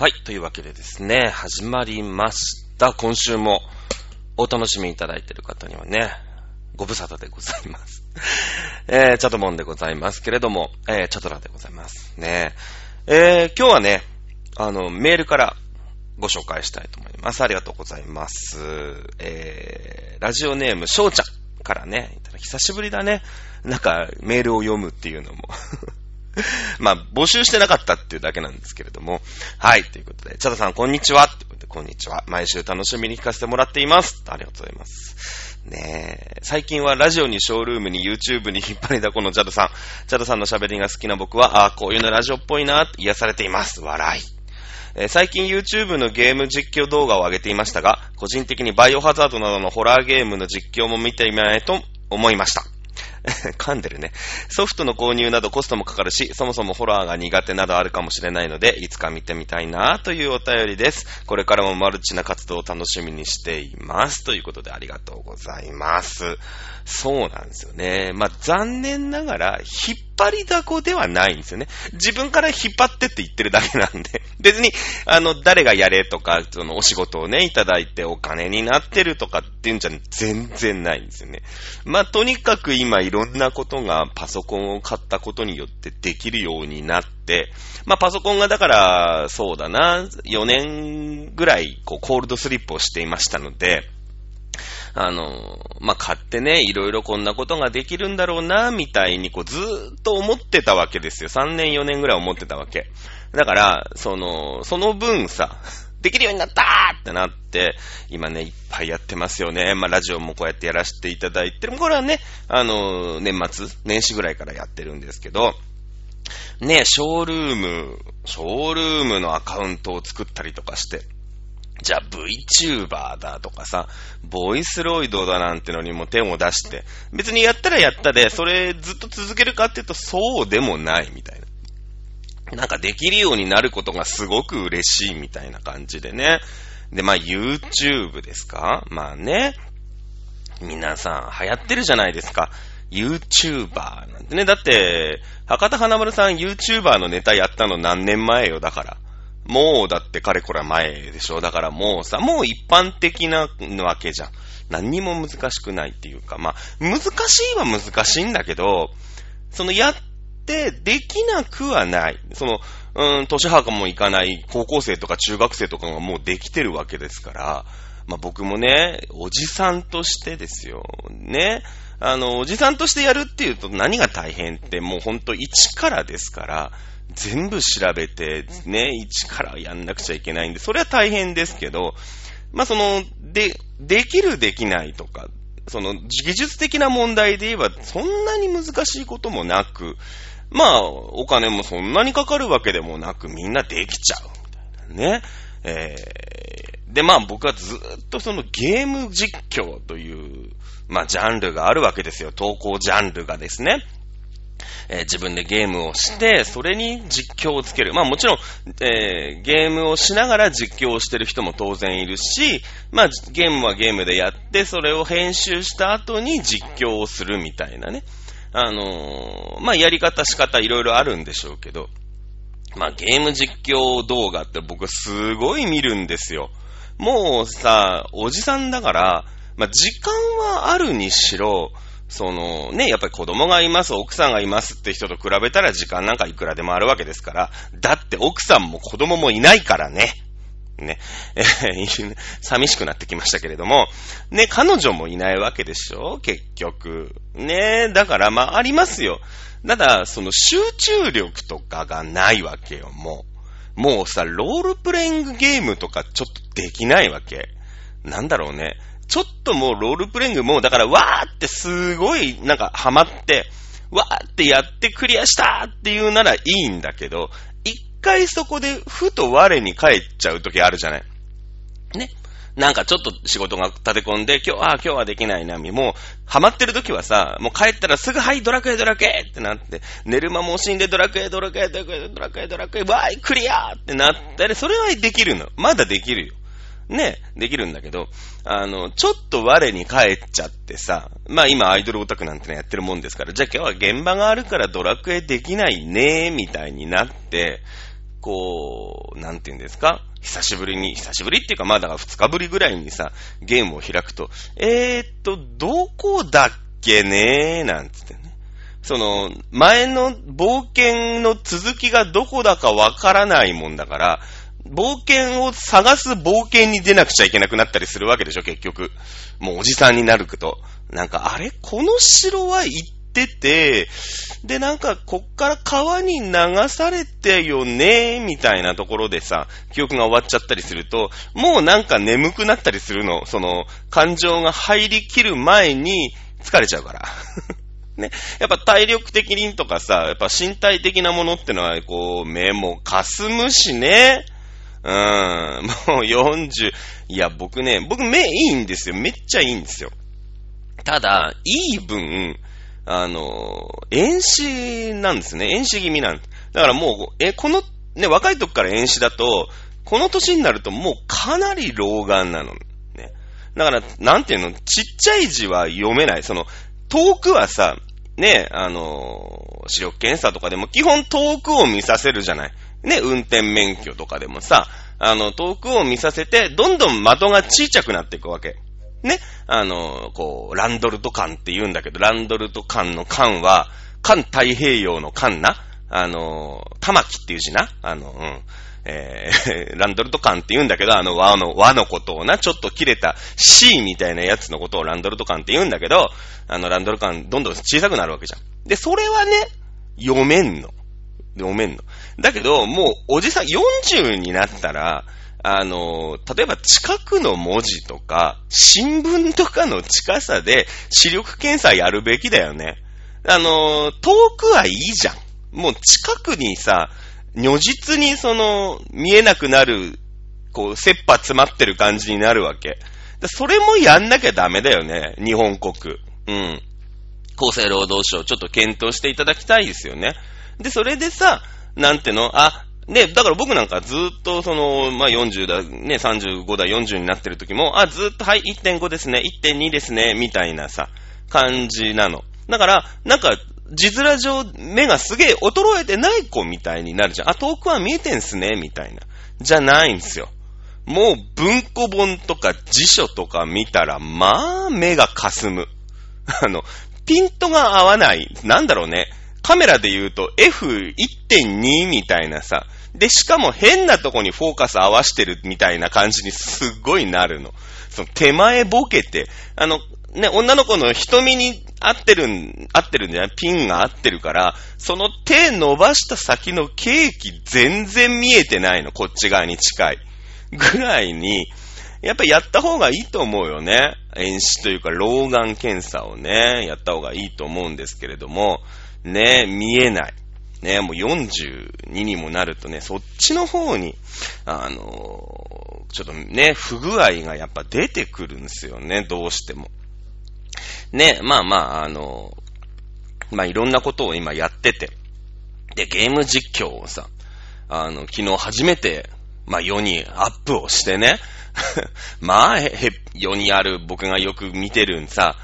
はい。というわけでですね、始まりました。今週もお楽しみいただいている方にはね、ご無沙汰でございます。えー、チャトモンでございますけれども、えー、チャトラでございます。ねえー、今日はね、あの、メールからご紹介したいと思います。ありがとうございます。えー、ラジオネーム、しょうちゃんからね、久しぶりだね。なんか、メールを読むっていうのも。まあ、募集してなかったっていうだけなんですけれども。はい。ということで、チャドさん、こんにちは。ということで、こんにちは。毎週楽しみに聞かせてもらっています。ありがとうございます。ねえ。最近はラジオにショールームに YouTube に引っ張りだこのチャドさん。チャドさんの喋りが好きな僕は、ああ、こういうのラジオっぽいな、って癒されています。笑い。え最近 YouTube のゲーム実況動画を上げていましたが、個人的にバイオハザードなどのホラーゲームの実況も見てみないと思いました。噛んでるね。ソフトの購入などコストもかかるし、そもそもホラーが苦手などあるかもしれないので、いつか見てみたいなというお便りです。これからもマルチな活動を楽しみにしています。ということでありがとうございます。そうなんですよね。まあ、残念ながら、ヒッ張りだこではないんですよね。自分から引っ張ってって言ってるだけなんで。別に、あの、誰がやれとか、そのお仕事をね、いただいてお金になってるとかっていうんじゃ全然ないんですよね。まあ、とにかく今いろんなことがパソコンを買ったことによってできるようになって、まあ、パソコンがだから、そうだな、4年ぐらい、こう、コールドスリップをしていましたので、あの、まあ、買ってね、いろいろこんなことができるんだろうな、みたいに、こう、ずーっと思ってたわけですよ。3年、4年ぐらい思ってたわけ。だから、その、その分さ、できるようになったーってなって、今ね、いっぱいやってますよね。まあ、ラジオもこうやってやらせていただいてる。これはね、あの、年末、年始ぐらいからやってるんですけど、ね、ショールーム、ショールームのアカウントを作ったりとかして、じゃあ VTuber だとかさ、ボイスロイドだなんてのにも手を出して、別にやったらやったで、それずっと続けるかっていうとそうでもないみたいな。なんかできるようになることがすごく嬉しいみたいな感じでね。で、まあ YouTube ですか？まあね。皆さん流行ってるじゃないですか。YouTuber なんてね。だって、博多華丸さん YouTuber のネタやったの何年前よ、だから。もうだってかれこれ前でしょ。だからもうさ、もう一般的なわけじゃん。何にも難しくないっていうか、まあ、難しいは難しいんだけど、そのやってできなくはない。その、うん、年墓も行かない高校生とか中学生とかがもうできてるわけですから、まあ僕もね、おじさんとしてですよ。ね。あの、おじさんとしてやるっていうと何が大変ってもうほんと一からですから、全部調べて、ね、一からやんなくちゃいけないんで、それは大変ですけど、まあその、で、できるできないとか、その技術的な問題で言えばそんなに難しいこともなく、まあお金もそんなにかかるわけでもなくみんなできちゃうみたいなね。えー、でまあ僕はずっとそのゲーム実況という、まあジャンルがあるわけですよ。投稿ジャンルがですね。えー自分でゲームをして、それに実況をつける。まあもちろん、えーゲームをしながら実況をしてる人も当然いるし、まあゲームはゲームでやって、それを編集した後に実況をするみたいなね。あのーまあやり方仕方いろいろあるんでしょうけど、まあゲーム実況動画って僕すごい見るんですよ。もうさ、おじさんだから、まあ時間はあるにしろ、そのね、やっぱり子供がいます、奥さんがいますって人と比べたら時間なんかいくらでもあるわけですから、だって奥さんも子供もいないからね。ね。え ー寂しくなってきましたけれども、ね、彼女もいないわけでしょ？結局。ね、だからまあありますよ。ただ、その集中力とかがないわけよ、もう。もうさ、ロールプレイングゲームとかちょっとできないわけ。なんだろうね。ちょっともうロールプレイングもだからわーってすごいなんかハマって、わーってやってクリアしたっていうならいいんだけど、一回そこでふと我に返っちゃう時あるじゃない。ね。なんかちょっと仕事が立て込んで、今日、ああ、今日はできないな、み。もう、ハマってる時はさ、もう帰ったらすぐ、はい、ドラクエ、ドラクエってなって、寝る間も惜しんで、ドラクエ、ドラクエ、ドラクエ、ドラクエ、ドラクエ、わーい、クリアーってなったり、それはできるの。まだできるよ。ね、できるんだけど、あの、ちょっと我に返っちゃってさ、まあ今アイドルオタクなんてのやってるもんですから、じゃあ今日は現場があるからドラクエできないね、みたいになって、こう、なんて言うんですか久しぶりに、久しぶりっていうかまあだから2日ぶりぐらいにさ、ゲームを開くと、えーっと、どこだっけねなんつってね。その、前の冒険の続きがどこだかわからないもんだから、冒険を探す冒険に出なくちゃいけなくなったりするわけでしょ、結局。もうおじさんになると。なんか、あれ？この城は行ってて、で、なんか、こっから川に流されてよね、みたいなところでさ、記憶が終わっちゃったりすると、もうなんか眠くなったりするの。その、感情が入りきる前に疲れちゃうから。ね。やっぱ体力的にとかさ、やっぱ身体的なものってのは、こう、目も霞むしね。うん、もう40、いや、僕ね、僕目いいんですよ。めっちゃいいんですよ。ただ、いい分、あの、遠視なんですね。遠視気味なんだからもう、え、この、ね、若い時から遠視だと、この年になるともうかなり老眼なの。ね。だから、なんていうの、ちっちゃい字は読めない。その、遠くはさ、ね、あの、視力検査とかでも基本遠くを見させるじゃない。ね、運転免許とかでもさ、あの、遠くを見させて、どんどん的が小さくなっていくわけ。ね。あの、こう、ランドルト艦って言うんだけど、ランドルト艦の艦は、艦太平洋の艦な。あの、玉木っていう字な。あの、うん。えー、ランドルト艦って言うんだけど、あの和の、和のことをな、ちょっと切れた C みたいなやつのことをランドルト艦って言うんだけど、あの、ランドル艦どんどん小さくなるわけじゃん。で、それはね、読めんの。読めんの。だけど、もう、おじさん40になったら、あの、例えば近くの文字とか、新聞とかの近さで視力検査やるべきだよね。あの、遠くはいいじゃん。もう近くにさ、如実にその、見えなくなる、こう、切羽詰まってる感じになるわけ。それもやんなきゃダメだよね、日本国。うん。厚生労働省、ちょっと検討していただきたいですよね。で、それでさ、なんての、あ、ね、だから僕なんかずっとその、まあ、40だ、ね、35だ、40になってる時も、あ、ずっと、はい、1.5ですね、1.2ですね、みたいなさ、感じなの。だから、なんか、字面上、目がすげえ衰えてない子みたいになるじゃん。あ、遠くは見えてんすね、みたいな。じゃないんすよ。もう文庫本とか辞書とか見たら、まあ、目が霞む。あの、ピントが合わない。なんだろうね。カメラで言うと F1.2 みたいなさ。で、しかも変なとこにフォーカス合わしてるみたいな感じにすっごいなるの。その手前ボケて、あの、ね、女の子の瞳に合ってるん、合ってるんじゃない？ピンが合ってるから、その手伸ばした先のケーキ全然見えてないの。こっち側に近い。ぐらいに、やっぱやった方がいいと思うよね。遠視というか老眼検査をね、やった方がいいと思うんですけれども、ね、見えない。ね、もう42にもなるとね、そっちの方に、あのちょっとね、不具合がやっぱ出てくるんですよね、どうしても。ね、まあまあ、あのまあいろんなことを今やってて、で、ゲーム実況をさ、あの、昨日初めて、まあ世にアップをしてね、まあ、へ、世にある僕がよく見てるんさ、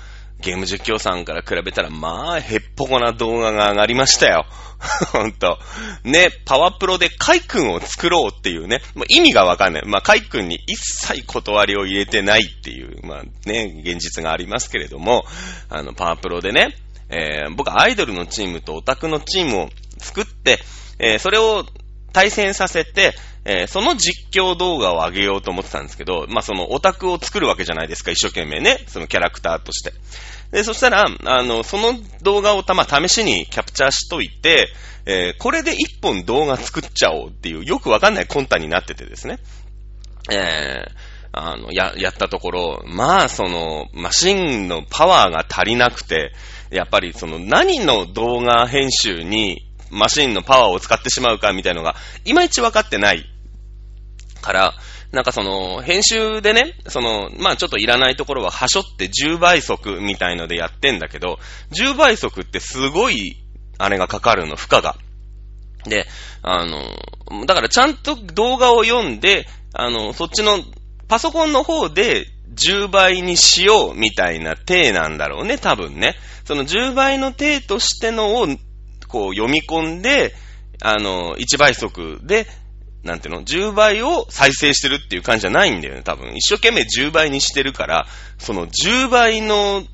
ゲーム実況さんから比べたら、まあ、へっぽこな動画が上がりましたよ。ほんと。ね、パワプロでカイ君を作ろうっていうね、まあ、意味がわかんない。まあ、カイ君に一切断りを入れてないっていう、まあね、現実がありますけれども、あの、パワプロでね、えー、僕アイドルのチームとオタクのチームを作って、えー、それを対戦させて、えー、その実況動画を上げようと思ってたんですけど、まあ、そのオタクを作るわけじゃないですか、一生懸命ね。そのキャラクターとして。で、そしたら、あの、その動画をたま、試しにキャプチャーしといて、えー、これで一本動画作っちゃおうっていう、よくわかんない魂胆になっててですね。えー、あの、や、やったところ、まあ、その、マシンのパワーが足りなくて、やっぱりその、何の動画編集にマシンのパワーを使ってしまうかみたいのが、いまいち分かってないから、なんかその、編集でね、その、まあちょっといらないところは、はしょって10倍速みたいのでやってんだけど、10倍速ってすごい、あれがかかるの、負荷が。で、あの、だからちゃんと動画を読んで、あの、そっちの、パソコンの方で10倍にしようみたいな体なんだろうね、多分ね。その10倍の体としてのをこう読み込んで、あの、1倍速で、なんていうの ?10 倍を再生してるっていう感じじゃないんだよね、多分。一生懸命10倍にしてるから、その10倍の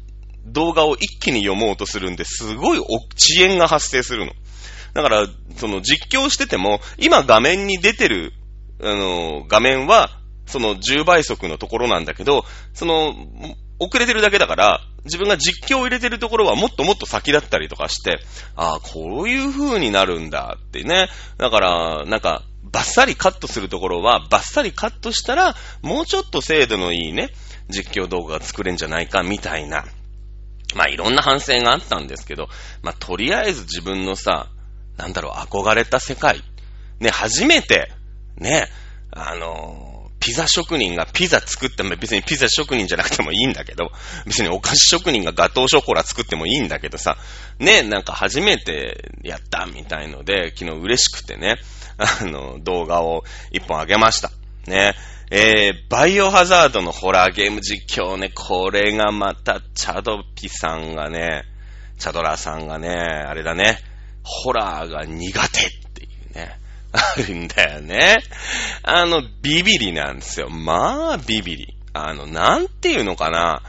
動画を一気に読もうとするんで、すごい遅延が発生するの。だから、その実況してても、今画面に出てる、あの、画面は、その10倍速のところなんだけど、その、遅れてるだけだから、自分が実況を入れてるところはもっともっと先だったりとかして、ああ、こういう風になるんだってね。だから、なんか、バッサリカットするところは、バッサリカットしたら、もうちょっと精度のいいね、実況動画が作れんじゃないか、みたいな。まあ、いろんな反省があったんですけど、まあ、とりあえず自分のさ、なんだろう、憧れた世界。ね、初めて、ね、あのーピザ職人がピザ作っても別にピザ職人じゃなくてもいいんだけど、別にお菓子職人がガトーショコラ作ってもいいんだけどさ、ね、なんか初めてやったみたいので、昨日嬉しくてね、あの、動画を一本あげました。ね。えー、バイオハザードのホラーゲーム実況ね、これがまた、チャドピさんがね、チャドラーさんがね、あれだね、ホラーが苦手っていうね、あるんだよね。あの、ビビリなんですよ。まあ、ビビリ。あの、なんていうのかな。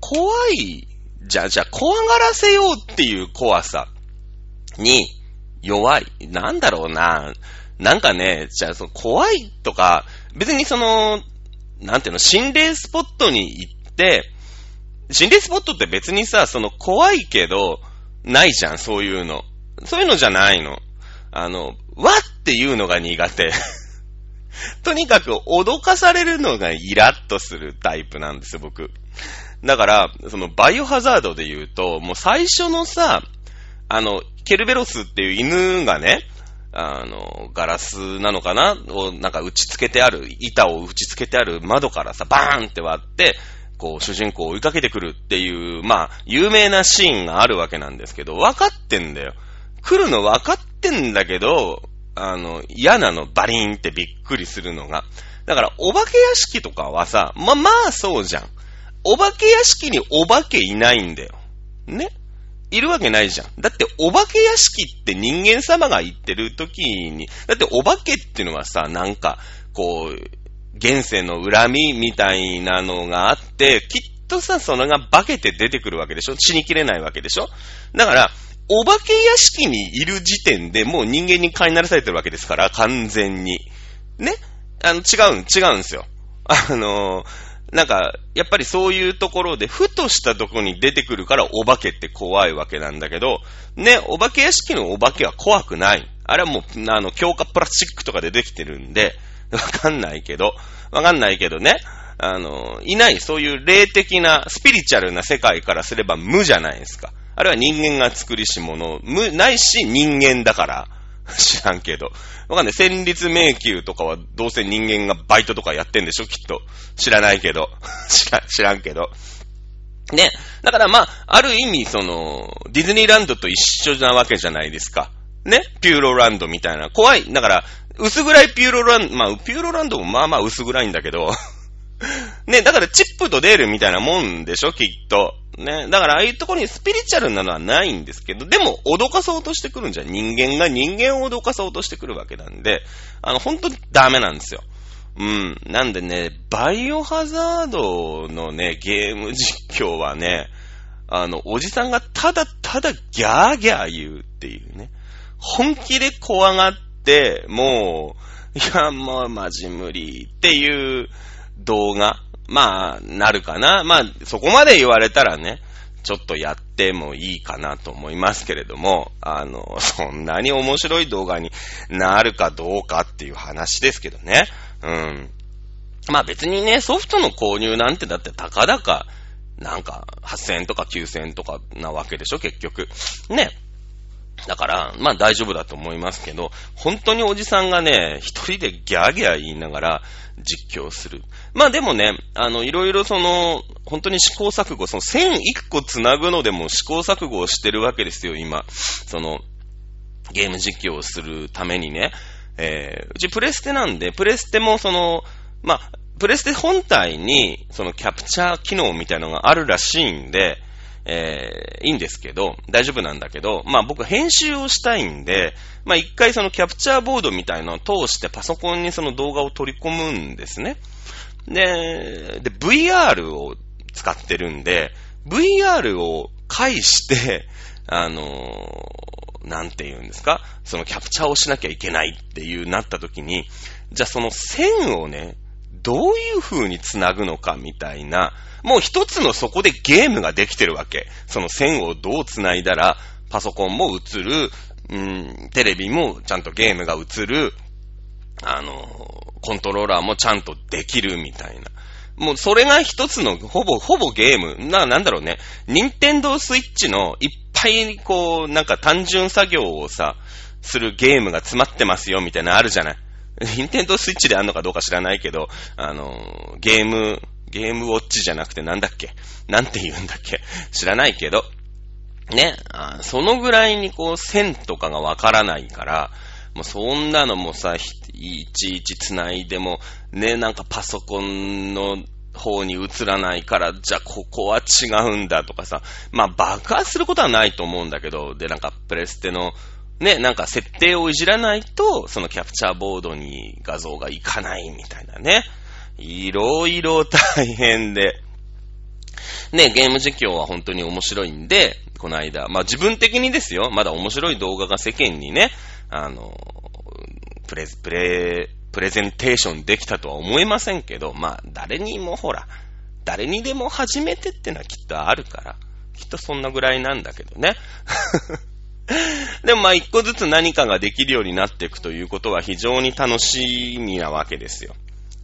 怖い。じゃ、じゃ、怖がらせようっていう怖さに弱い。なんだろうな。なんかね、じゃあ、その怖いとか、別にその、なんていうの、心霊スポットに行って、心霊スポットって別にさ、その怖いけど、ないじゃん、そういうの。そういうのじゃないの。あの、わっていうのが苦手。とにかく脅かされるのがイラッとするタイプなんですよ、僕。だから、そのバイオハザードで言うと、もう最初のさ、あの、ケルベロスっていう犬がね、あの、ガラスなのかな？をなんか打ち付けてある、板を打ち付けてある窓からさ、バーンって割って、こう、主人公を追いかけてくるっていう、まあ、有名なシーンがあるわけなんですけど、分かってんだよ。来るの分かってんだけど、あの、嫌なの、バリーンってびっくりするのが。だから、お化け屋敷とかはさ、ま、まあそうじゃん。お化け屋敷にお化けいないんだよ。ね？いるわけないじゃん。だって、お化け屋敷って人間様が言ってる時に、だってお化けっていうのはさ、なんか、こう、現世の恨みみたいなのがあって、きっとさ、それが化けて出てくるわけでしょ？死にきれないわけでしょ？だから、お化け屋敷にいる時点でもう人間に飼いならされてるわけですから、完全に。ね？あの、違う、違うんですよ。あのなんか、やっぱりそういうところで、ふとしたとこに出てくるからお化けって怖いわけなんだけど、ね、お化け屋敷のお化けは怖くない。あれはもう、あの、強化プラスチックとかでできてるんで、わかんないけど、わかんないけどね、あの、いない、そういう霊的な、スピリチュアルな世界からすれば無じゃないですか。あれは人間が作りし者、無、ないし人間だから、知らんけど。わかんない。戦慄迷宮とかはどうせ人間がバイトとかやってんでしょきっと。知らないけど。知ら、知らんけど。ね。だからまあ、ある意味、その、ディズニーランドと一緒なわけじゃないですか。ね。ピューロランドみたいな。怖い。だから、薄暗いピューロランド、まあ、ピューロランドもまあまあ薄暗いんだけど、ね、だからチップとデールみたいなもんでしょ、きっと。ね、だからああいうところにスピリチュアルなのはないんですけど、でも脅かそうとしてくるんじゃん人間が人間を脅かそうとしてくるわけなんで、あの、本当にダメなんですよ。うん。なんでね、バイオハザードのね、ゲーム実況はね、あの、おじさんがただただギャーギャー言うっていうね。本気で怖がって、もう、いや、もうマジ無理っていう動画、まあ、なるかな。まあ、そこまで言われたらね、ちょっとやってもいいかなと思いますけれども、あの、そんなに面白い動画になるかどうかっていう話ですけどね。うん。まあ別にね、ソフトの購入なんてだってたかだか、なんか8000円とか9000円とかなわけでしょ、結局。ね。だから、まあ大丈夫だと思いますけど、本当におじさんがね、一人でギャーギャー言いながら実況する。まあでもね、あの、いろいろその、本当に試行錯誤、その線一個繋ぐのでも試行錯誤をしてるわけですよ、今。その、ゲーム実況をするためにね。えー、うちプレステなんで、プレステもその、まあ、プレステ本体に、そのキャプチャー機能みたいなのがあるらしいんで、えー、いいんですけど、大丈夫なんだけど、まあ僕編集をしたいんで、まあ一回そのキャプチャーボードみたいのを通してパソコンにその動画を取り込むんですね。で、で、VR を使ってるんで、VR を介して、あのー、なんて言うんですか？そのキャプチャーをしなきゃいけないっていうなった時に、じゃあその線をね、どういう風に繋ぐのかみたいな、もう一つのそこでゲームができてるわけ。その線をどう繋いだら、パソコンも映る、うん、テレビもちゃんとゲームが映る、あの、コントローラーもちゃんとできるみたいな。もうそれが一つの、ほぼ、ほぼゲーム。な、なんだろうね。ニンテンドースイッチのいっぱいこう、なんか単純作業をさ、するゲームが詰まってますよみたいなあるじゃない。ニンテンドースイッチであんのかどうか知らないけど、あの、ゲーム、ゲームウォッチじゃなくてなんだっけ？なんて言うんだっけ？知らないけど、ね、あそのぐらいにこう線とかがわからないから、もうそんなのもさ、いちいち繋いでも、ね、なんかパソコンの方に映らないから、じゃあここは違うんだとかさ、まあ爆発することはないと思うんだけど、で、なんかプレステのね、なんか設定をいじらないと、そのキャプチャーボードに画像がいかないみたいなね。いろいろ大変で。ね、ゲーム実況は本当に面白いんで、この間、まあ自分的にですよ、まだ面白い動画が世間にね、あの、プレ、プレ、プレゼンテーションできたとは思いませんけど、まあ誰にもほら、誰にでも初めてってのはきっとあるから、きっとそんなぐらいなんだけどね。でもまあ一個ずつ何かができるようになっていくということは非常に楽しみなわけですよ。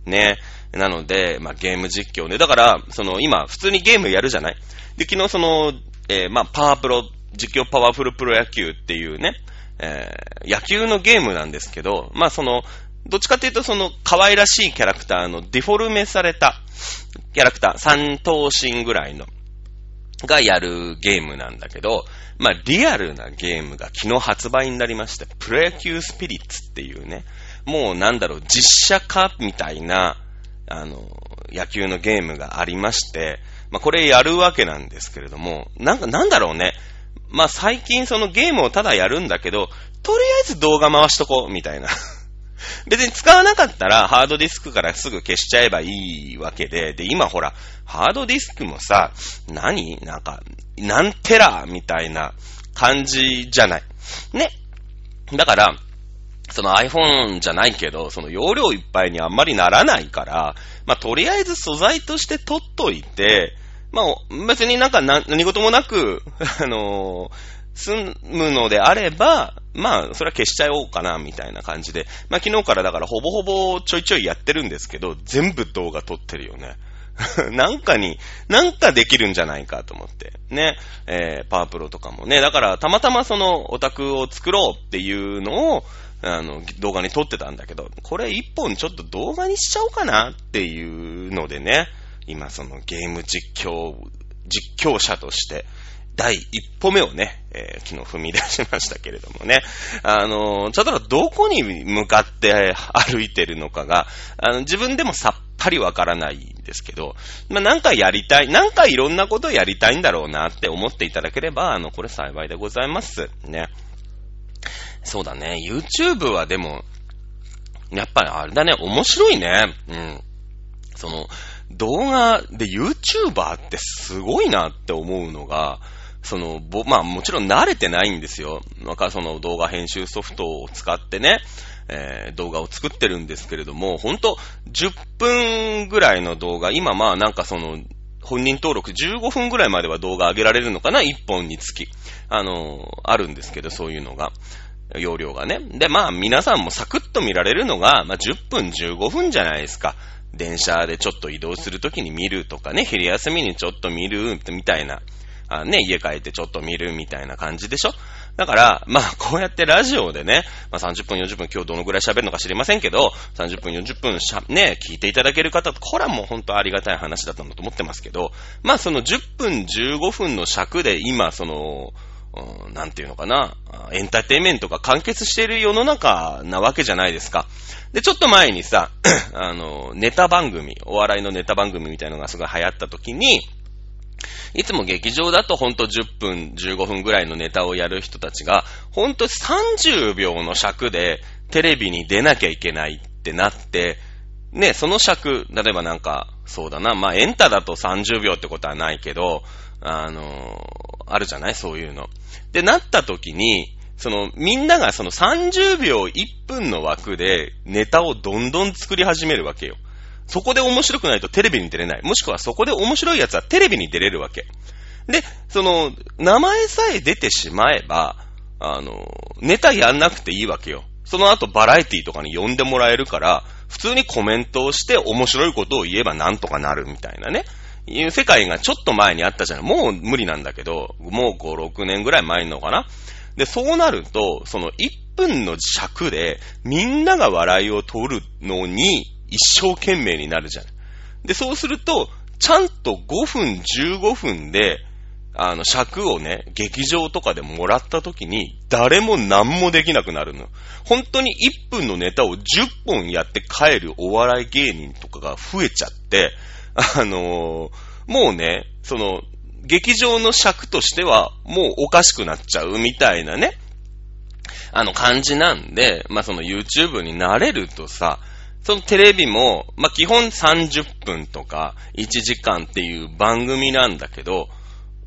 ね。なので、まあゲーム実況ね。だから、その今普通にゲームやるじゃない？で、昨日その、えー、まあパワープロ、実況パワフルプロ野球っていうね、えー、野球のゲームなんですけど、まあその、どっちかというとその可愛らしいキャラクターのデフォルメされたキャラクター、三頭身ぐらいの、がやるゲームなんだけど、まあ、リアルなゲームが昨日発売になりまして、プロ野球スピリッツっていうね、もうなんだろう、実写化みたいな、あの、野球のゲームがありまして、まあ、これやるわけなんですけれども、なんか、なんだろうね。まあ、最近そのゲームをただやるんだけど、とりあえず動画回しとこう、みたいな。別に使わなかったらハードディスクからすぐ消しちゃえばいいわけで、で、今ほら、ハードディスクもさ、何？なんか、何テラみたいな感じじゃない。ね。だから、その iPhone じゃないけど、その容量いっぱいにあんまりならないから、まあ、とりあえず素材として取っといて、まあ、別になんか何事もなく、あのー、済むのであれば、まあ、それは消しちゃおうかな、みたいな感じで。まあ、昨日からだからほぼほぼちょいちょいやってるんですけど、全部動画撮ってるよね。なんかに、なんかできるんじゃないかと思って。ね。えー、パワープロとかもね。だから、たまたまそのオタクを作ろうっていうのを、あの、動画に撮ってたんだけど、これ一本ちょっと動画にしちゃおうかなっていうのでね。今そのゲーム実況、実況者として、第一歩目をね、えー、昨日踏み出しましたけれどもね。あのー、ちょっとどこに向かって歩いてるのかが、あの、自分でもさっぱりわからないんですけど、まあ、なんかやりたい、なんかいろんなことをやりたいんだろうなって思っていただければ、あの、これ幸いでございます。ね。そうだね。YouTube はでも、やっぱりあれだね、面白いね。うん。その、動画で YouTuber ってすごいなって思うのが、その、ぼ、まあもちろん慣れてないんですよ。なんかその動画編集ソフトを使ってね、えー、動画を作ってるんですけれども、ほんと10分ぐらいの動画、今まあなんかその、本人登録15分ぐらいまでは動画上げられるのかな ?1 本につき。あのー、あるんですけど、そういうのが。容量がね。で、まあ皆さんもサクッと見られるのが、まあ10分15分じゃないですか。電車でちょっと移動するときに見るとかね、昼休みにちょっと見るみたいな。あね、家帰ってちょっと見るみたいな感じでしょだから、まあ、こうやってラジオでね、まあ、30分、40分、今日どのぐらい喋るのか知りませんけど、30分、40分しゃ、ね、聞いていただける方、これはもう本当ありがたい話だったんだと思ってますけど、まあ、その10分、15分の尺で今、その、うん、なんていうのかな、エンターテイメントが完結している世の中なわけじゃないですか。で、ちょっと前にさ、あの、ネタ番組、お笑いのネタ番組みたいのがすごい流行った時に、いつも劇場だとほんと10分、15分ぐらいのネタをやる人たちが、ほんと30秒の尺でテレビに出なきゃいけないってなって、ね、その尺、例えばなんか、そうだな、まあエンタだと30秒ってことはないけど、あの、あるじゃない？そういうの。で、なった時に、その、みんながその30秒1分の枠でネタをどんどん作り始めるわけよ。そこで面白くないとテレビに出れない。もしくはそこで面白いやつはテレビに出れるわけ。で、その、名前さえ出てしまえば、あの、ネタやんなくていいわけよ。その後バラエティとかに呼んでもらえるから、普通にコメントをして面白いことを言えばなんとかなるみたいなね。いう世界がちょっと前にあったじゃない。もう無理なんだけど、もう5、6年ぐらい前のかな。で、そうなると、その1分の尺でみんなが笑いを取るのに一生懸命になるじゃん。で、そうすると、ちゃんと5分、15分で、あの、尺をね、劇場とかでもらった時に、誰も何もできなくなるの。本当に1分のネタを10本やって帰るお笑い芸人とかが増えちゃって、あのー、もうね、その、劇場の尺としては、もうおかしくなっちゃうみたいなね、あの感じなんで、まあ、その YouTube になれるとさ、そのテレビも、まあ、基本30分とか1時間っていう番組なんだけど、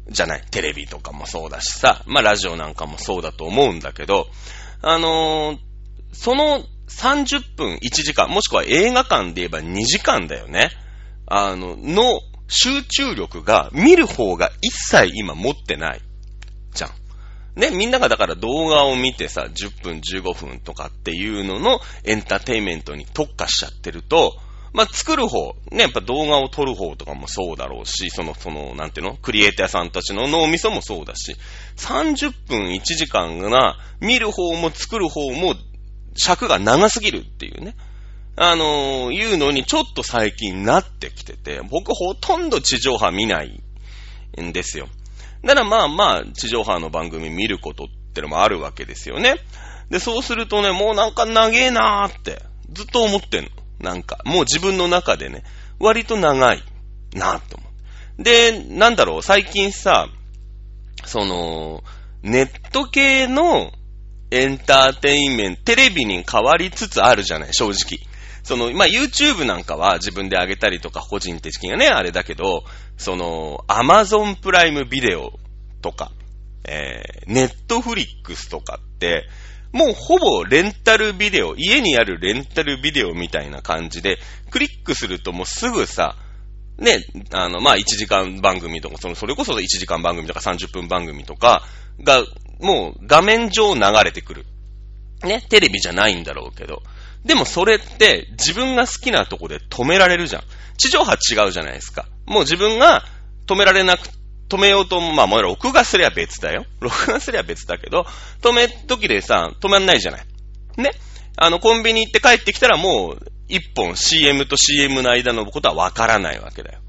じゃない、テレビとかもそうだしさ、まあ、ラジオなんかもそうだと思うんだけど、あのー、その30分1時間、もしくは映画館で言えば2時間だよね。あの、の集中力が見る方が一切今持ってない。じゃん。ね、みんながだから動画を見てさ、10分、15分とかっていうののエンターテイメントに特化しちゃってると、まあ、作る方、ね、やっぱ動画を撮る方とかもそうだろうし、その、その、なんていうの？クリエイターさんたちの脳みそもそうだし、30分1時間が、見る方も作る方も、尺が長すぎるっていうね。あのー、いうのにちょっと最近なってきてて、僕ほとんど地上波見ないんですよ。だからまあまあ、地上波の番組見ることってのもあるわけですよね。で、そうするとね、もうなんか長えなーって、ずっと思ってんの。なんか、もう自分の中でね、割と長いなーと思う。で、なんだろう、最近さ、その、ネット系のエンターテインメント、テレビに変わりつつあるじゃない、正直。その、まあ、YouTube なんかは自分で上げたりとか、個人的にはね、あれだけど、その、Amazon プライムビデオとか、えー、Netflix とかって、もうほぼレンタルビデオ、家にあるレンタルビデオみたいな感じで、クリックするともうすぐさ、ね、あの、まあ、1時間番組とか、その、それこそ1時間番組とか30分番組とかが、もう画面上流れてくる。ね、テレビじゃないんだろうけど。でもそれって自分が好きなとこで止められるじゃん。地上波違うじゃないですか。もう自分が止められなく、止めようと、まあもう録画すりゃ別だよ。録画すりゃ別だけど、止め時でさ、止まんないじゃない。ね。あの、コンビニ行って帰ってきたらもう、一本 CM と CM の間のことはわからないわけだよ。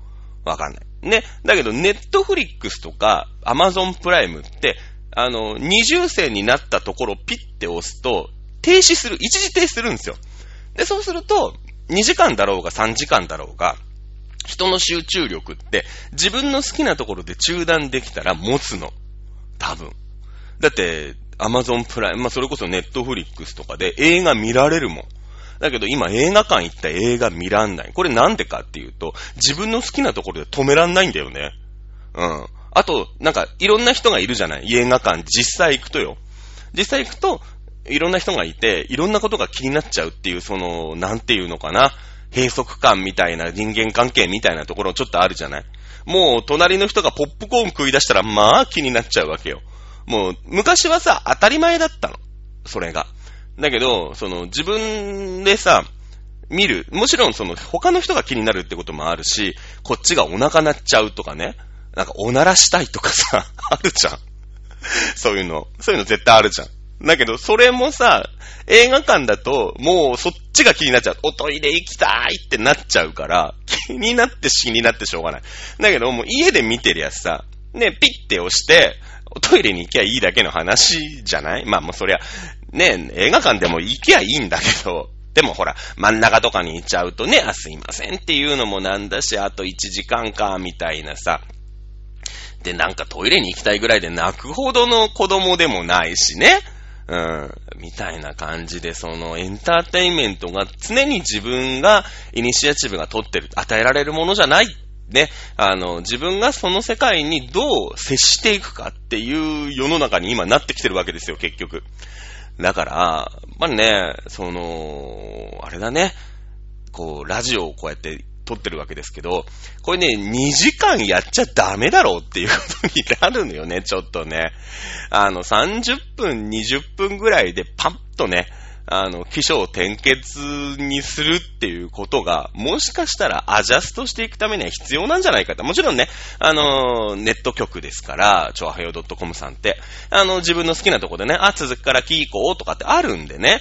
わかんない。ね。だけど、ネットフリックスとか、アマゾンプライムって、あの、二重線になったところピッて押すと、停止する、一時停止するんですよ。で、そうすると、2時間だろうが3時間だろうが、人の集中力って自分の好きなところで中断できたら持つの。多分。だって、アマゾンプライム、まあ、それこそネットフリックスとかで映画見られるもん。だけど今映画館行った映画見らんない。これなんでかっていうと、自分の好きなところで止めらんないんだよね。うん。あと、なんか、いろんな人がいるじゃない映画館実際行くとよ。実際行くと、いろんな人がいて、いろんなことが気になっちゃうっていう、その、なんていうのかな、閉塞感みたいな人間関係みたいなところちょっとあるじゃないもう、隣の人がポップコーン食い出したら、まあ気になっちゃうわけよ。もう、昔はさ、当たり前だったの。それが。だけど、その、自分でさ、見る。もちろん、その、他の人が気になるってこともあるし、こっちがお腹鳴っちゃうとかね。なんか、おならしたいとかさ、あるじゃん。そういうの。そういうの絶対あるじゃん。だけど、それもさ、映画館だと、もうそっちが気になっちゃう。おトイレ行きたいってなっちゃうから、気になって気になってしょうがない。だけど、もう家で見てるやつさ、ね、ピッて押して、おトイレに行きゃいいだけの話じゃない？まあもうそりゃ、ね、映画館でも行きゃいいんだけど、でもほら、真ん中とかに行っちゃうとね、あ、すいませんっていうのもなんだし、あと1時間か、みたいなさ、で、なんかトイレに行きたいぐらいで泣くほどの子供でもないしね。うん。みたいな感じで、そのエンターテインメントが常に自分がイニシアチブが取ってる、与えられるものじゃないね、あの、自分がその世界にどう接していくかっていう世の中に今なってきてるわけですよ、結局。だから、まあね、その、あれだね、こう、ラジオをこうやって撮ってるわけですけど、これね、2時間やっちゃダメだろうっていうことになるのよね、ちょっとね。あの、30分、20分ぐらいでパッとね、あの、気象転結にするっていうことが、もしかしたらアジャストしていくためには必要なんじゃないかと。もちろんね、あの、ネット局ですから、超はよ .com さんって、あの、自分の好きなとこでね、あ、続きから聞いこうとかってあるんでね、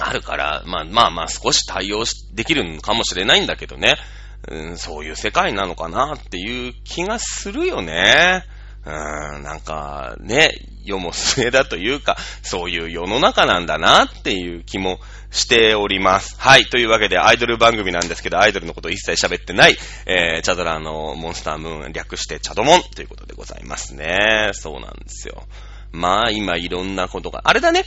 あるから、まあまあまあ少し対応できるのかもしれないんだけどね、うん、そういう世界なのかなっていう気がするよね。うん、なんか、ね、世も末だというか、そういう世の中なんだなっていう気もしております。はい。というわけで、アイドル番組なんですけど、アイドルのこと一切喋ってない、えー、チャドラーのモンスタームーン略してチャドモンということでございますね。そうなんですよ。まあ、今いろんなことが、あれだね。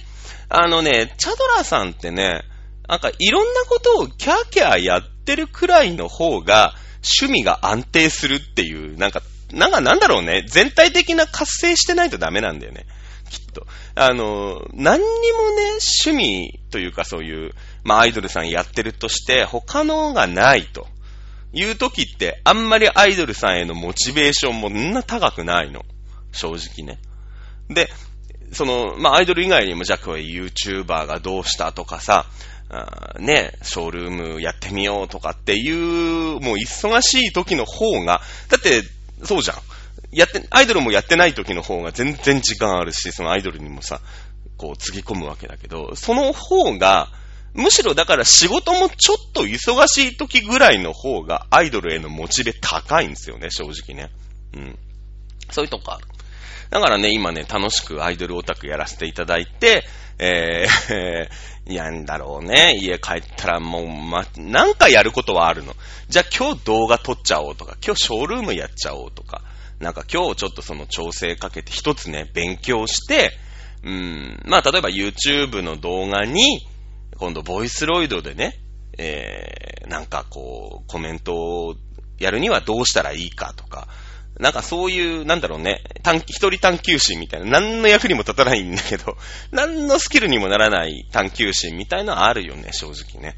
あのね、チャドラーさんってね、なんかいろんなことをキャーキャーやってるくらいの方が、趣味が安定するっていう、なんかなんかなんだろうね、全体的な活性してないとダメなんだよね。きっと。あの、何にもね、趣味というかそういう、まあアイドルさんやってるとして、他のがないと。いう時って、あんまりアイドルさんへのモチベーションもんな高くないの。正直ね。で、その、まあ、アイドル以外にも、じゃあ、これ YouTuber がどうしたとかさ、ね、ショールームやってみようとかっていう、もう忙しい時の方が、だって、そうじゃん。やって、アイドルもやってない時の方が全然時間あるし、そのアイドルにもさ、こう、つぎ込むわけだけど、その方が、むしろだから仕事もちょっと忙しい時ぐらいの方がアイドルへのモチベ高いんですよね、正直ね。うん。そういうとこある。だからね、今ね、楽しくアイドルオタクやらせていただいて、えー、やんだろうね。家帰ったらもう、ま、なんかやることはあるの。じゃあ今日動画撮っちゃおうとか、今日ショールームやっちゃおうとか、なんか今日ちょっとその調整かけて一つね、勉強して、うん、まあ例えば YouTube の動画に、今度ボイスロイドでね、えー、なんかこう、コメントをやるにはどうしたらいいかとか、なんかそういう、なんだろうね、探、一人探求心みたいな、何の役にも立たないんだけど、何のスキルにもならない探求心みたいなのあるよね、正直ね。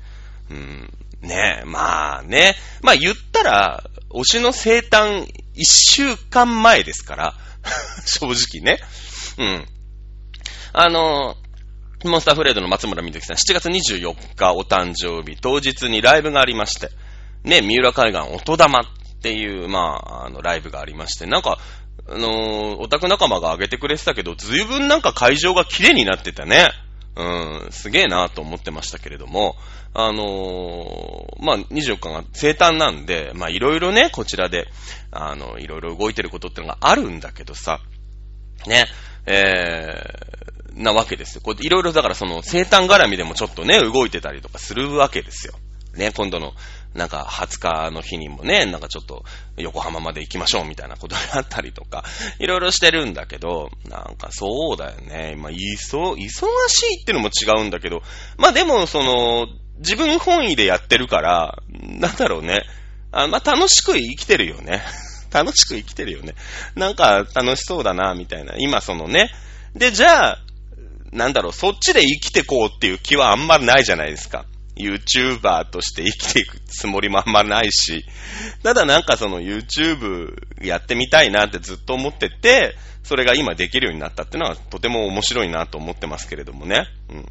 うん。ねえ、まあね。まあ言ったら、推しの生誕一週間前ですから、正直ね。うん。あの、モンスターフレードの松村みずきさん、7月24日お誕生日、当日にライブがありまして、ね、三浦海岸音玉っっていう、まあ、あの、ライブがありまして、なんか、あのー、オタク仲間が上げてくれてたけど、ずいぶんなんか会場が綺麗になってたね。うん、すげえなと思ってましたけれども、あのー、まあ、24日が生誕なんで、ま、いろいろね、こちらで、あの、いろいろ動いてることってのがあるんだけどさ、ね、えー、なわけですよ。こういろいろだからその生誕絡みでもちょっとね、動いてたりとかするわけですよ。ね、今度のなんか20日の日にもね、なんかちょっと横浜まで行きましょうみたいなことがあったりとか、いろいろしてるんだけど、なんかそうだよね。まあ、いそ、忙しいってのも違うんだけど、まあでもその、自分本位でやってるから、なんだろうね。あまあ楽しく生きてるよね。楽しく生きてるよね。なんか楽しそうだな、みたいな。今そのね。で、じゃあ、なんだろう、そっちで生きてこうっていう気はあんまりないじゃないですか。YouTuber として生きていくつもりもあんまないし、ただなんかその YouTube やってみたいなってずっと思ってて、それが今できるようになったっていうのはとても面白いなと思ってますけれどもね。うん。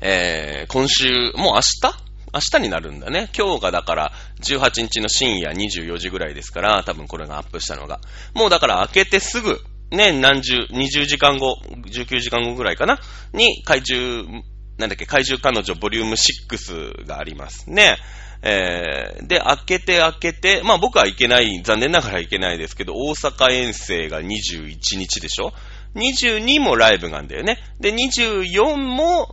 えー、今週、もう明日？明日になるんだね。今日がだから18日の深夜24時ぐらいですから、多分これがアップしたのが。もうだから開けてすぐ、ね、何十、20時間後、19時間後ぐらいかな？に怪獣なんだっけ、怪獣彼女ボリューム6がありますね。えー、で、開けて開けて、まあ僕は行けない、残念ながら行けないですけど、大阪遠征が21日でしょ ?22 もライブなんだよね。で、24も、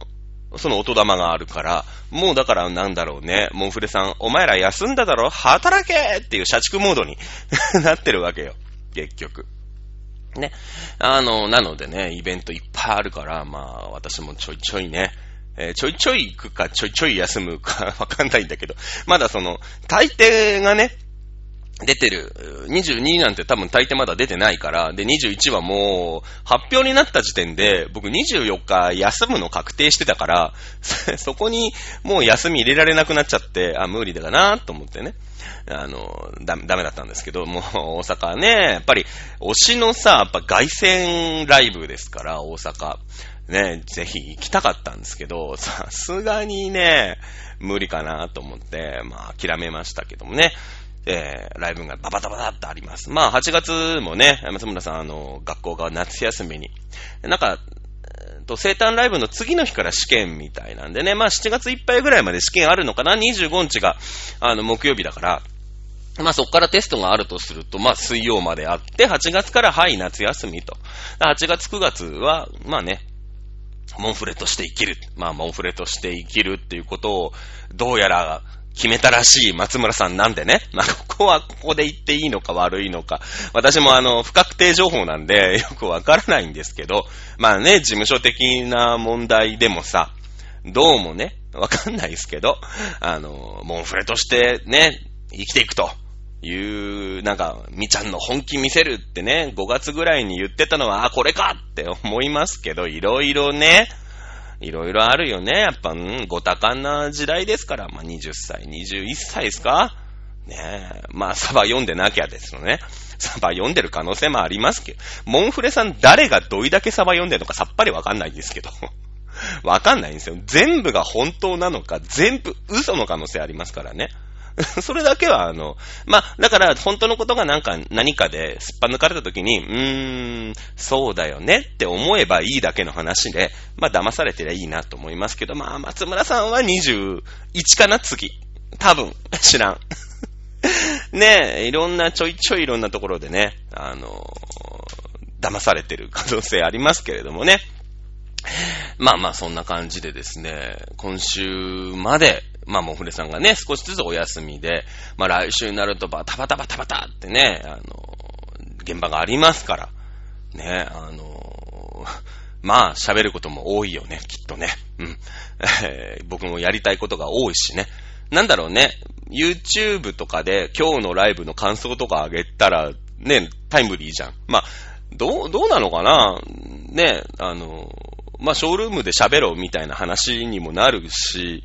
その音玉があるから、もうだからなんだろうね、モンフレさん、お前ら休んだだろ？働けっていう社畜モードに なってるわけよ。結局。ね。あの、なのでね、イベントいっぱいあるから、まあ、私もちょいちょいね、えー、ちょいちょい行くか、ちょいちょい休むか わかんないんだけど、まだその、大抵がね、出てる。22なんて多分大抵まだ出てないから、で、21はもう、発表になった時点で、僕24日休むの確定してたから、そこにもう休み入れられなくなっちゃって、あ、無理だなと思ってね。あの、ダメ、ダメだったんですけど、もう大阪はね、やっぱり、推しのさ、やっぱ凱旋ライブですから、大阪。ね、ぜひ行きたかったんですけど、さすがにね、無理かなと思って、まあ諦めましたけどもね。えー、ライブがババタバタってあります。まあ、8月もね、松村さん、あの、学校が夏休みに、なんか、と、生誕ライブの次の日から試験みたいなんでね、まあ、7月いっぱいぐらいまで試験あるのかな ?25 日が、あの、木曜日だから、まあそこからテストがあるとすると、まあ水曜まであって、8月からはい夏休みと。8月9月は、まあね、モンフレとして生きる。まあモンフレとして生きるっていうことを、どうやら決めたらしい松村さんなんでね。まあ、ここはここで言っていいのか悪いのか。私もあの、不確定情報なんでよくわからないんですけど、まあね、事務所的な問題でもさ、どうもね、わかんないですけど、あの、モンフレとしてね、生きていくという、なんか、みちゃんの本気見せるってね、5月ぐらいに言ってたのは、あ、これかって思いますけど、いろいろね、いろいろあるよね。やっぱ、うん、ご多感な時代ですから。まあ、20歳、21歳ですか？ねえ。まあ、サバ読んでなきゃですよね。サバ読んでる可能性もありますけど。モンフレさん誰がどれだけサバ読んでるのかさっぱりわかんないんですけど。わかんないんですよ。全部が本当なのか、全部嘘の可能性ありますからね。それだけは、あの、まあ、だから、本当のことがなんか、何かですっぱ抜かれた時に、うーん、そうだよねって思えばいいだけの話で、まあ、騙されてりゃいいなと思いますけど、まあ、松村さんは21かな、次。多分、知らん。ねえ、いろんな、ちょいちょいいろんなところでね、あの騙されてる可能性ありますけれどもね。まあまあ、そんな感じでですね、今週まで、まあ、モフレさんがね、少しずつお休みで、まあ、来週になるとバタバタバタバタってね、あの、現場がありますから、ね、あの、まあ、喋ることも多いよね、きっとね。うん。僕もやりたいことが多いしね。なんだろうね、YouTube とかで今日のライブの感想とか上げたら、ね、タイムリーじゃん。まあ、どう、どうなのかな？ね、あの、まあ、ショールームで喋ろうみたいな話にもなるし、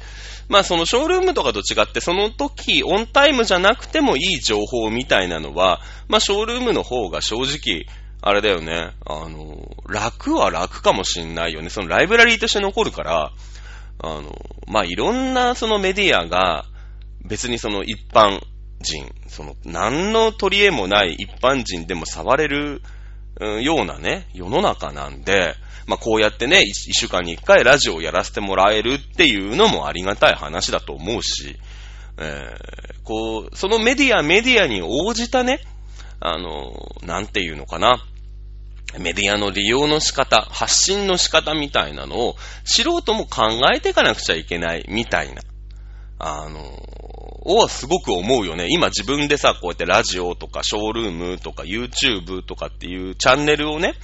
まあそのショールームとかと違って、その時、オンタイムじゃなくてもいい情報みたいなのは、まあショールームの方が正直、あれだよね、あの、楽は楽かもしんないよね。そのライブラリーとして残るから、あの、まあいろんなそのメディアが、別にその一般人、その何の取り柄もない一般人でも触れる、ようなね、世の中なんで、まあ、こうやってね、一週間に一回ラジオをやらせてもらえるっていうのもありがたい話だと思うし、えー、こう、そのメディア、メディアに応じたね、あの、なんていうのかな、メディアの利用の仕方、発信の仕方みたいなのを素人も考えていかなくちゃいけないみたいな、あの、をすごく思うよね。今自分でさ、こうやってラジオとかショールームとか YouTube とかっていうチャンネルをね、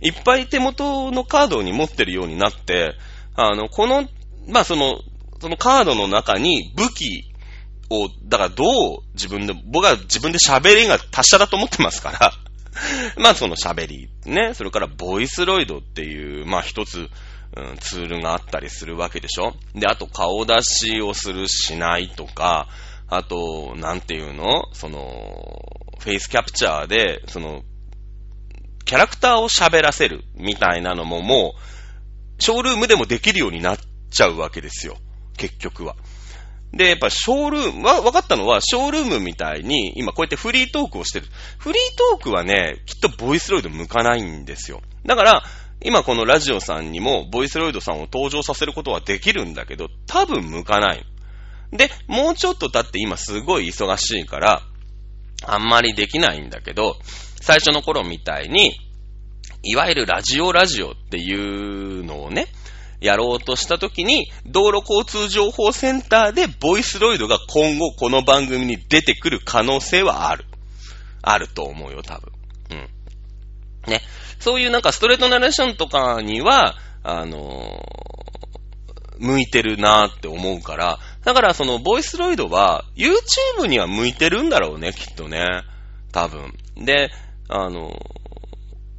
いっぱい手元のカードに持ってるようになって、あの、この、まあ、その、そのカードの中に武器を、だからどう自分で、僕は自分で喋りが達者だと思ってますから、まあその喋り、ね、それからボイスロイドっていう、まあ一つ、うん、ツールがあったりするわけでしょ。で、あと顔出しをするしないとか、あと、なんていうの？その、フェイスキャプチャーで、その、キャラクターを喋らせるみたいなのももう、ショールームでもできるようになっちゃうわけですよ。結局は。で、やっぱショールーム、わ、分かったのは、ショールームみたいに、今こうやってフリートークをしてる。フリートークはね、きっとボイスロイド向かないんですよ。だから、今このラジオさんにも、ボイスロイドさんを登場させることはできるんだけど、多分向かない。で、もうちょっと経って今すごい忙しいから、あんまりできないんだけど、最初の頃みたいに、いわゆるラジオラジオっていうのをね、やろうとしたときに、道路交通情報センターでボイスロイドが今後この番組に出てくる可能性はある。あると思うよ、多分。うん。ね。そういうなんかストレートナレーションとかには、あのー向いてるなーって思うから、だからそのボイスロイドは YouTube には向いてるんだろうね、きっとね。多分。で、あの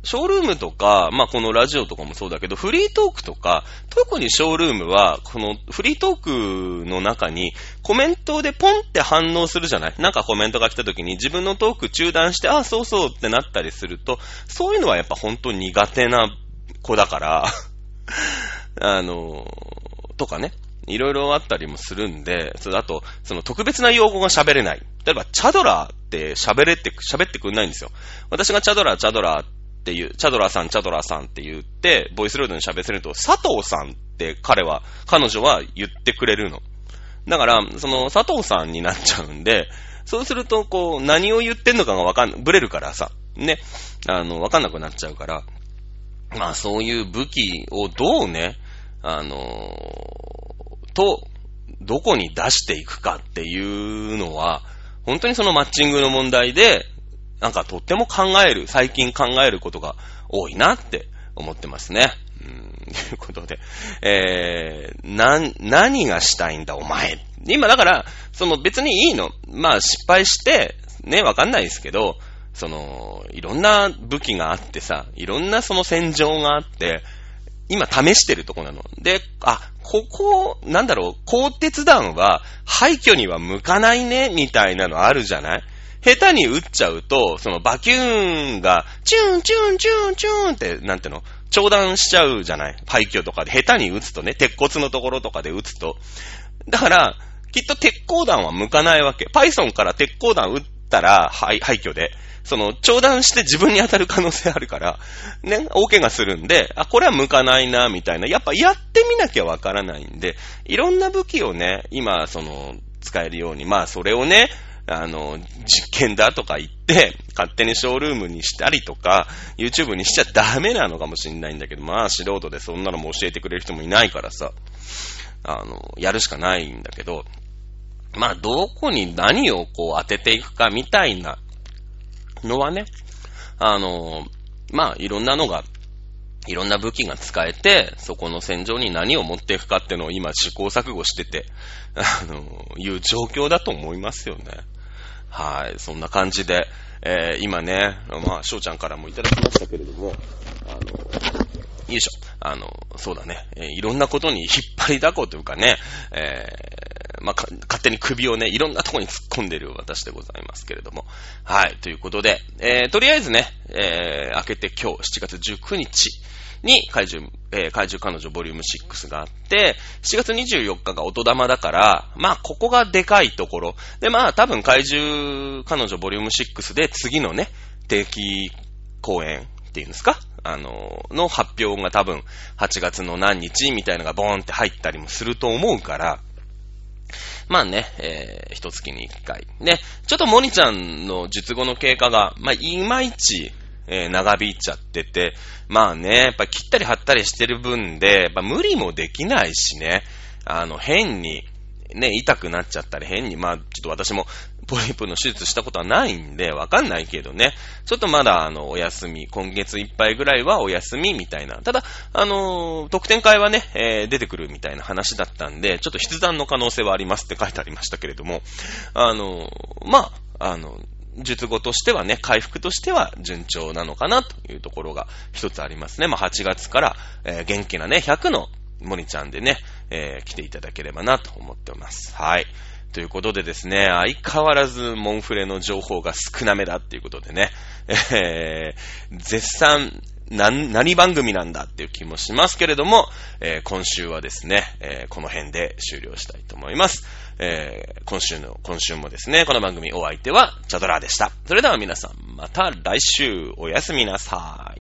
ショールームとか、まあ、このラジオとかもそうだけど、フリートークとか、特にショールームは、このフリートークの中にコメントでポンって反応するじゃない？なんかコメントが来た時に自分のトーク中断して、あ、そうそうってなったりすると、そういうのはやっぱ本当に苦手な子だから、あの、とかね。いろいろあったりもするんで、それあと、その特別な用語が喋れない。例えば、チャドラーって喋れって、喋ってくんないんですよ。私がチャドラー、チャドラーっていう、チャドラーさん、チャドラーさんって言って、ボイスロードに喋せると、佐藤さんって彼は、彼女は言ってくれるの。だから、その佐藤さんになっちゃうんで、そうすると、こう、何を言ってんのかがわかんない、ブレるからさ、ね、あの、わかんなくなっちゃうから、まあそういう武器をどうね、あのと、どこに出していくかっていうのは、本当にそのマッチングの問題で、なんかとっても考える、最近考えることが多いなって思ってますね。うん、ということで、えー、な、何がしたいんだお前。今だから、その別にいいの。まあ失敗して、ね、わかんないですけど、その、いろんな武器があってさ、いろんなその戦場があって、今試してるとこなの。で、あ、ここ、なんだろう、鋼鉄弾は廃墟には向かないね、みたいなのあるじゃない？下手に撃っちゃうと、そのバキューンが、チューン、チューン、チューン、チューンって、なんていうの、跳弾しちゃうじゃない？廃墟とかで下手に撃つとね、鉄骨のところとかで撃つと。だから、きっと徹甲弾は向かないわけ。Python から徹甲弾撃ったら、廃廃墟で。その、長弾して自分に当たる可能性あるから、ね、大怪我するんで、あ、これは向かないな、みたいな。やっぱやってみなきゃわからないんで、いろんな武器をね、今、その、使えるように、まあ、それをね、あの、実験だとか言って、勝手にショールームにしたりとか、YouTube にしちゃダメなのかもしれないんだけど、まあ、素人でそんなのも教えてくれる人もいないからさ、あの、やるしかないんだけど、まあ、どこに何をこう当てていくかみたいなのはね、あの、まあ、いろんなのが、いろんな武器が使えて、そこの戦場に何を持っていくかっていうのを今試行錯誤してて、あの、いう状況だと思いますよね。はい。そんな感じで、えー今ね、まあ、翔ちゃんからもいただきましたけれども、あの、よいしょ。あの、そうだね。えーいろんなことに引っ張りだこというかね、えーまあ、か勝手に首をね、いろんなとこに突っ込んでる私でございますけれども。はい。ということで、えーとりあえずね、えー明けて今日、7月19日に怪獣、えー怪獣彼女ボリューム6があって、7月24日が音玉だから、まあ、ここがでかいところ。で、まあ、多分怪獣彼女ボリューム6で次のね、定期公演っていうんですか？あの、の発表が多分8月の何日みたいなのがボーンって入ったりもすると思うから、まあね、えー、一月に一回。ね、ちょっとモニちゃんの術後の経過が、まあ、いまいち、えー長引いちゃってて、まあね、やっぱ切ったり貼ったりしてる分で、やっぱ無理もできないしね、あの、変に、ね、痛くなっちゃったり変に、まあ、ちょっと私もポリープの手術したことはないんで、わかんないけどね、ちょっとまだ、あの、お休み、今月いっぱいぐらいはお休みみたいな。ただ、あのー特典会はね、えー出てくるみたいな話だったんで、ちょっと筆談の可能性はありますって書いてありましたけれども、あのーまあ、あの、術後としてはね、回復としては順調なのかなというところが一つありますね。まあ、8月から、えー元気なね、100のモニちゃんでね、えー来ていただければなと思っております。はい。ということでですね、相変わらずモンフレの情報が少なめだっていうことでね、えー絶賛、何、何番組なんだっていう気もしますけれども、えー今週はですね、えーこの辺で終了したいと思います。えー今週の、今週もですね、この番組お相手はチャドラーでした。それでは皆さん、また来週おやすみなさい。